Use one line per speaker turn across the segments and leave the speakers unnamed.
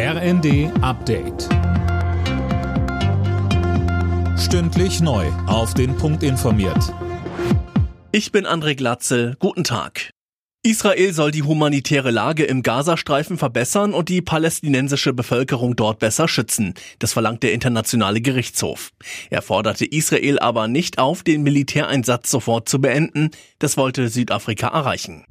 RND Update. Stündlich neu. Auf den Punkt informiert.
Ich bin André Glatzel. Guten Tag. Israel soll die humanitäre Lage im Gazastreifen verbessern und die palästinensische Bevölkerung dort besser schützen. Das verlangt der Internationale Gerichtshof. Er forderte Israel aber nicht auf, den Militäreinsatz sofort zu beenden. Das wollte Südafrika erreichen.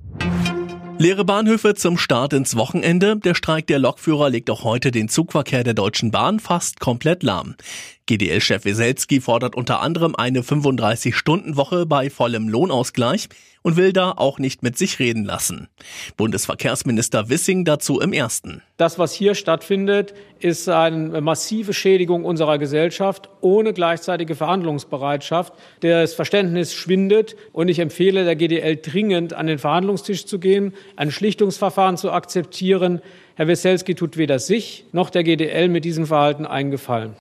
Leere Bahnhöfe zum Start ins Wochenende. Der Streik der Lokführer legt auch heute den Zugverkehr der Deutschen Bahn fast komplett lahm. GDL-Chef Weselski fordert unter anderem eine 35-Stunden-Woche bei vollem Lohnausgleich und will da auch nicht mit sich reden lassen. Bundesverkehrsminister Wissing dazu im ersten.
Das, was hier stattfindet, ist eine massive Schädigung unserer Gesellschaft ohne gleichzeitige Verhandlungsbereitschaft. Das Verständnis schwindet und ich empfehle der GDL dringend, an den Verhandlungstisch zu gehen, ein Schlichtungsverfahren zu akzeptieren. Herr Weselski tut weder sich noch der GDL mit diesem Verhalten eingefallen.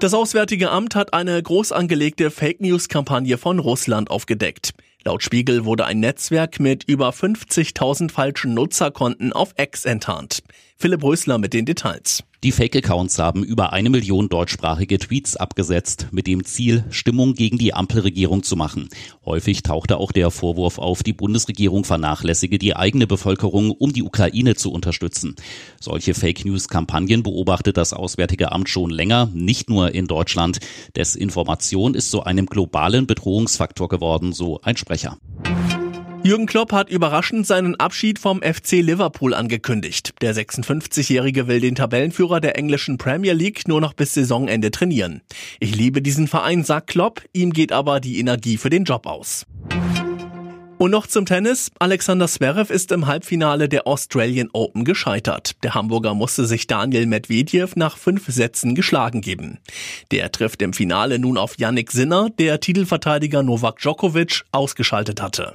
Das Auswärtige Amt hat eine groß angelegte Fake News Kampagne von Russland aufgedeckt. Laut Spiegel wurde ein Netzwerk mit über 50.000 falschen Nutzerkonten auf X enttarnt. Philipp Rösler mit den Details.
Die Fake-Accounts haben über eine Million deutschsprachige Tweets abgesetzt, mit dem Ziel, Stimmung gegen die Ampelregierung zu machen. Häufig tauchte auch der Vorwurf auf, die Bundesregierung vernachlässige die eigene Bevölkerung, um die Ukraine zu unterstützen. Solche Fake-News-Kampagnen beobachtet das Auswärtige Amt schon länger, nicht nur in Deutschland. Desinformation ist zu einem globalen Bedrohungsfaktor geworden, so ein Sprecher.
Jürgen Klopp hat überraschend seinen Abschied vom FC Liverpool angekündigt. Der 56-Jährige will den Tabellenführer der englischen Premier League nur noch bis Saisonende trainieren. Ich liebe diesen Verein, sagt Klopp, ihm geht aber die Energie für den Job aus. Und noch zum Tennis. Alexander Zverev ist im Halbfinale der Australian Open gescheitert. Der Hamburger musste sich Daniel Medvedev nach fünf Sätzen geschlagen geben. Der trifft im Finale nun auf Yannick Sinner, der Titelverteidiger Novak Djokovic ausgeschaltet hatte.